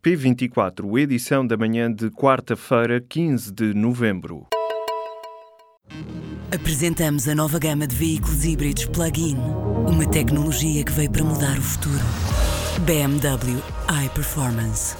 P24, edição da manhã de quarta-feira, 15 de novembro. Apresentamos a nova gama de veículos híbridos plug-in. Uma tecnologia que veio para mudar o futuro. BMW iPerformance.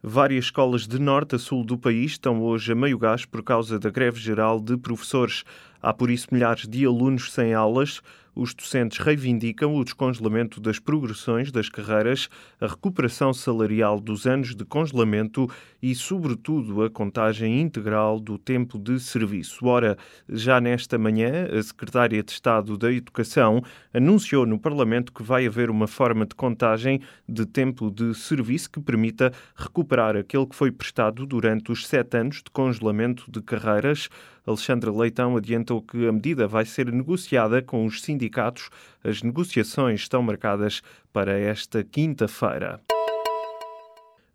Várias escolas de norte a sul do país estão hoje a meio gás por causa da greve geral de professores. Há por isso milhares de alunos sem aulas. Os docentes reivindicam o descongelamento das progressões das carreiras, a recuperação salarial dos anos de congelamento e, sobretudo, a contagem integral do tempo de serviço. Ora, já nesta manhã, a Secretária de Estado da Educação anunciou no Parlamento que vai haver uma forma de contagem de tempo de serviço que permita recuperar aquele que foi prestado durante os sete anos de congelamento de carreiras. Alexandre Leitão adiantou que a medida vai ser negociada com os sindicatos. As negociações estão marcadas para esta quinta-feira.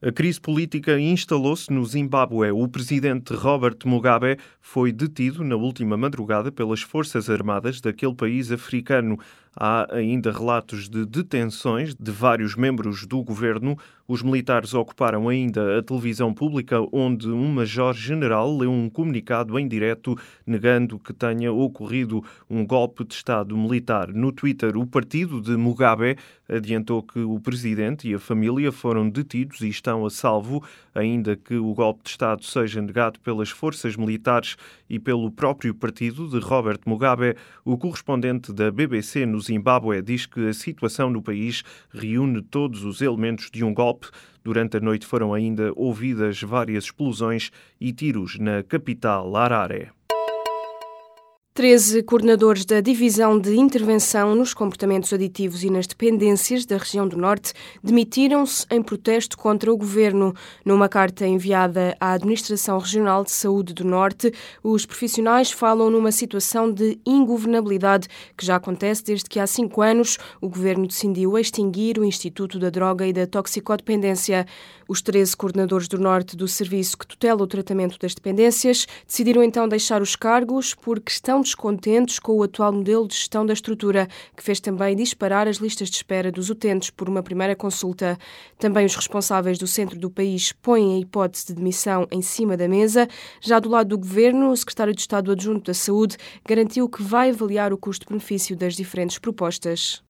A crise política instalou-se no Zimbábue. O presidente Robert Mugabe foi detido na última madrugada pelas Forças Armadas daquele país africano. Há ainda relatos de detenções de vários membros do governo. Os militares ocuparam ainda a televisão pública, onde um major-general leu um comunicado em direto negando que tenha ocorrido um golpe de Estado militar. No Twitter, o partido de Mugabe adiantou que o presidente e a família foram detidos e estão a salvo, ainda que o golpe de Estado seja negado pelas forças militares e pelo próprio partido de Robert Mugabe. O correspondente da BBC nos Zimbábue diz que a situação no país reúne todos os elementos de um golpe. Durante a noite foram ainda ouvidas várias explosões e tiros na capital Harare. 13 coordenadores da Divisão de Intervenção nos Comportamentos Aditivos e nas Dependências da região do Norte demitiram-se em protesto contra o governo. Numa carta enviada à Administração Regional de Saúde do Norte, os profissionais falam numa situação de ingovernabilidade que já acontece desde que há cinco anos o governo decidiu extinguir o Instituto da Droga e da Toxicodependência. Os 13 coordenadores do Norte do serviço que tutela o tratamento das dependências decidiram então deixar os cargos porque estão descontentes com o atual modelo de gestão da estrutura, que fez também disparar as listas de espera dos utentes por uma primeira consulta. Também os responsáveis do centro do país põem a hipótese de demissão em cima da mesa. Já do lado do governo, o secretário de Estado adjunto da Saúde garantiu que vai avaliar o custo-benefício das diferentes propostas.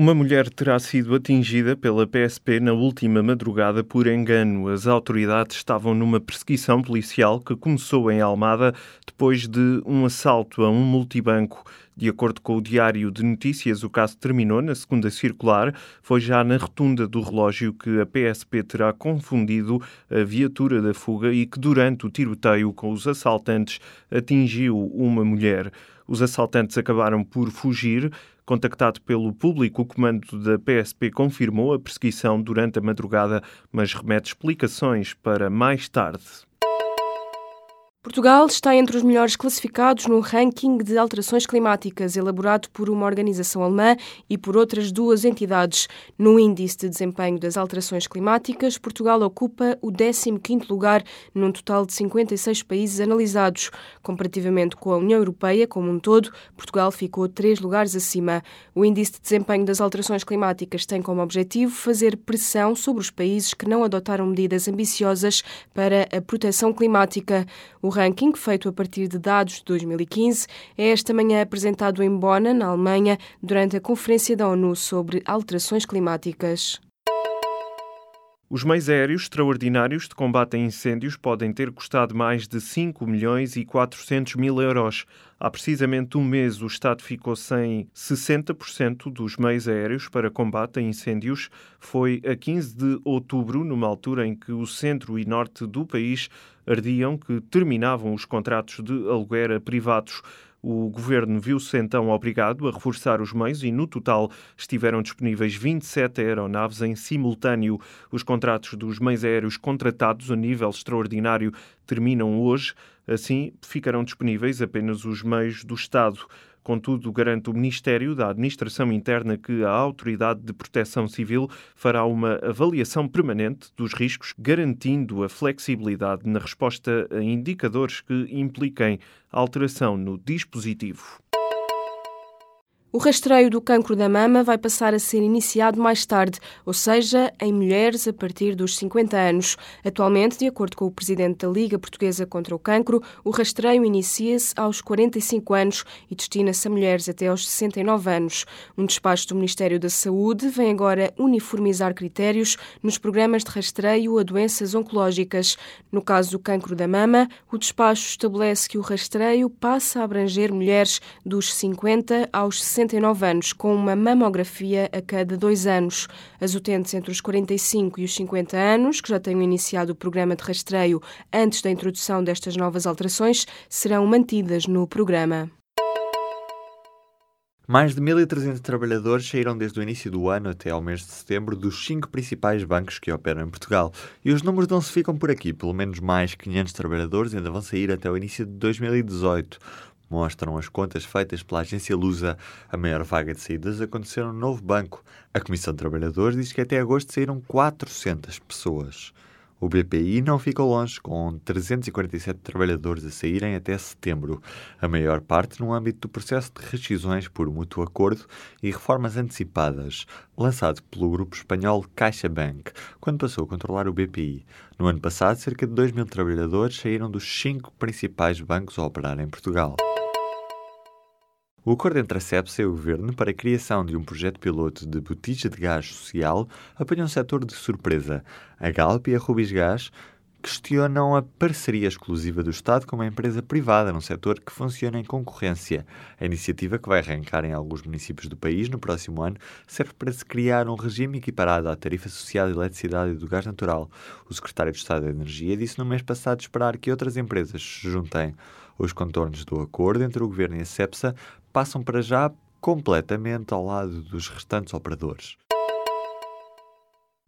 Uma mulher terá sido atingida pela PSP na última madrugada por engano. As autoridades estavam numa perseguição policial que começou em Almada depois de um assalto a um multibanco. De acordo com o Diário de Notícias, o caso terminou na segunda circular. Foi já na rotunda do relógio que a PSP terá confundido a viatura da fuga e que, durante o tiroteio com os assaltantes, atingiu uma mulher. Os assaltantes acabaram por fugir. Contactado pelo público, o comando da PSP confirmou a perseguição durante a madrugada, mas remete explicações para mais tarde. Portugal está entre os melhores classificados no ranking de alterações climáticas elaborado por uma organização alemã e por outras duas entidades. No índice de desempenho das alterações climáticas, Portugal ocupa o 15º lugar num total de 56 países analisados. Comparativamente com a União Europeia como um todo, Portugal ficou três lugares acima. O índice de desempenho das alterações climáticas tem como objetivo fazer pressão sobre os países que não adotaram medidas ambiciosas para a proteção climática. O ranking, feito a partir de dados de 2015, é esta manhã apresentado em Bonn, na Alemanha, durante a Conferência da ONU sobre Alterações Climáticas. Os meios aéreos extraordinários de combate a incêndios podem ter custado mais de 5 milhões e 400 mil euros. Há precisamente um mês, o Estado ficou sem 60% dos meios aéreos para combate a incêndios. Foi a 15 de outubro, numa altura em que o centro e norte do país ardiam, que terminavam os contratos de aluguer a privados. O governo viu-se então obrigado a reforçar os meios e, no total, estiveram disponíveis 27 aeronaves em simultâneo. Os contratos dos meios aéreos contratados a nível extraordinário terminam hoje. Assim, ficarão disponíveis apenas os meios do Estado. Contudo, garante o Ministério da Administração Interna que a Autoridade de Proteção Civil fará uma avaliação permanente dos riscos, garantindo a flexibilidade na resposta a indicadores que impliquem alteração no dispositivo. O rastreio do cancro da mama vai passar a ser iniciado mais tarde, ou seja, em mulheres a partir dos 50 anos. Atualmente, de acordo com o presidente da Liga Portuguesa contra o Cancro, o rastreio inicia-se aos 45 anos e destina-se a mulheres até aos 69 anos. Um despacho do Ministério da Saúde vem agora uniformizar critérios nos programas de rastreio a doenças oncológicas. No caso do cancro da mama, o despacho estabelece que o rastreio passa a abranger mulheres dos 50 aos 69 anos, com uma mamografia a cada dois anos. As utentes entre os 45 e os 50 anos, que já tenham iniciado o programa de rastreio antes da introdução destas novas alterações, serão mantidas no programa. Mais de 1.300 trabalhadores saíram desde o início do ano até ao mês de setembro dos cinco principais bancos que operam em Portugal. E os números não se ficam por aqui. Pelo menos mais 500 trabalhadores ainda vão sair até o início de 2018. Mostram as contas feitas pela agência Lusa. A maior vaga de saídas aconteceu no novo banco. A Comissão de Trabalhadores diz que até agosto saíram 400 pessoas. O BPI não ficou longe, com 347 trabalhadores a saírem até setembro, a maior parte no âmbito do processo de rescisões por mútuo acordo e reformas antecipadas, lançado pelo grupo espanhol CaixaBank, quando passou a controlar o BPI. No ano passado, cerca de 2 mil trabalhadores saíram dos cinco principais bancos a operar em Portugal. O acordo entre a CEPSA e o Governo para a criação de um projeto piloto de botija de gás social apanha um setor de surpresa. A Galp e a Rubis Gás questionam a parceria exclusiva do Estado com uma empresa privada num setor que funciona em concorrência. A iniciativa, que vai arrancar em alguns municípios do país no próximo ano, serve para se criar um regime equiparado à tarifa social de eletricidade e do gás natural. O secretário de Estado da Energia disse no mês passado esperar que outras empresas se juntem. Os contornos do acordo entre o governo e a CEPSA passam para já completamente ao lado dos restantes operadores.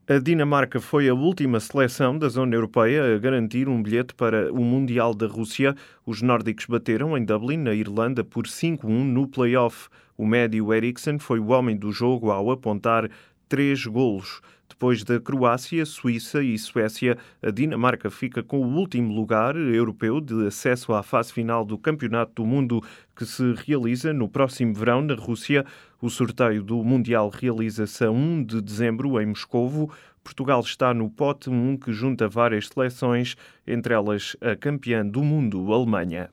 A Dinamarca foi a última seleção da zona europeia a garantir um bilhete para o Mundial da Rússia. Os nórdicos bateram em Dublin, na Irlanda, por 5-1 no play-off. O médio Eriksen foi o homem do jogo ao apontar três golos. Depois da Croácia, Suíça e Suécia, a Dinamarca fica com o último lugar europeu de acesso à fase final do Campeonato do Mundo, que se realiza no próximo verão na Rússia. O sorteio do Mundial realiza-se a 1 de dezembro em Moscovo. Portugal está no pote 1 que junta várias seleções, entre elas a campeã do mundo, Alemanha.